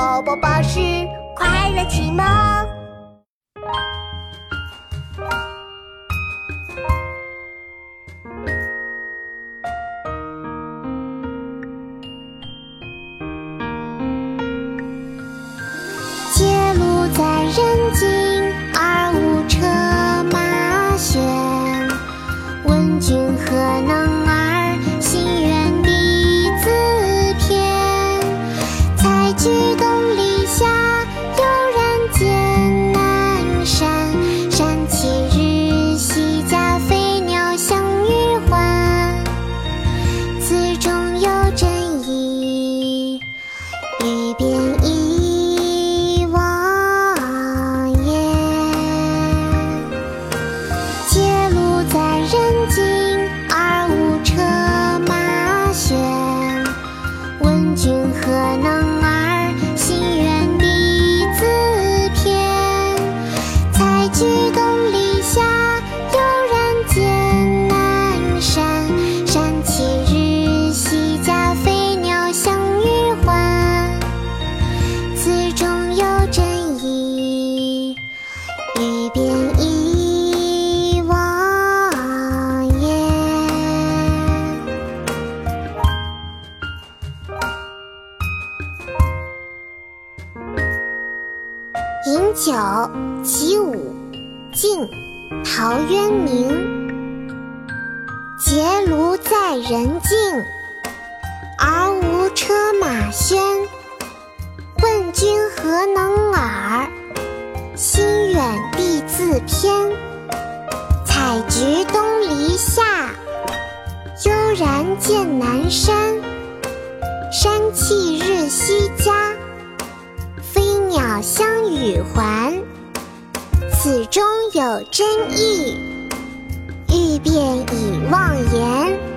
宝宝巴士快乐启蒙。街路在人采菊东篱下，悠然见南山。山气日夕佳，飞鸟相与还。词中有真意，语边一望焉。街路在人间，采菊东篱下，悠然见南山。山气日夕佳，飞鸟相与还。此中有真意，语边一望焉。饮酒起舞，晋，陶渊明。结庐在人境，而无车马喧。问君何能尔？心远地自偏。采菊东篱下，悠然见南山。山气日夕此中有真意，欲辨已忘言。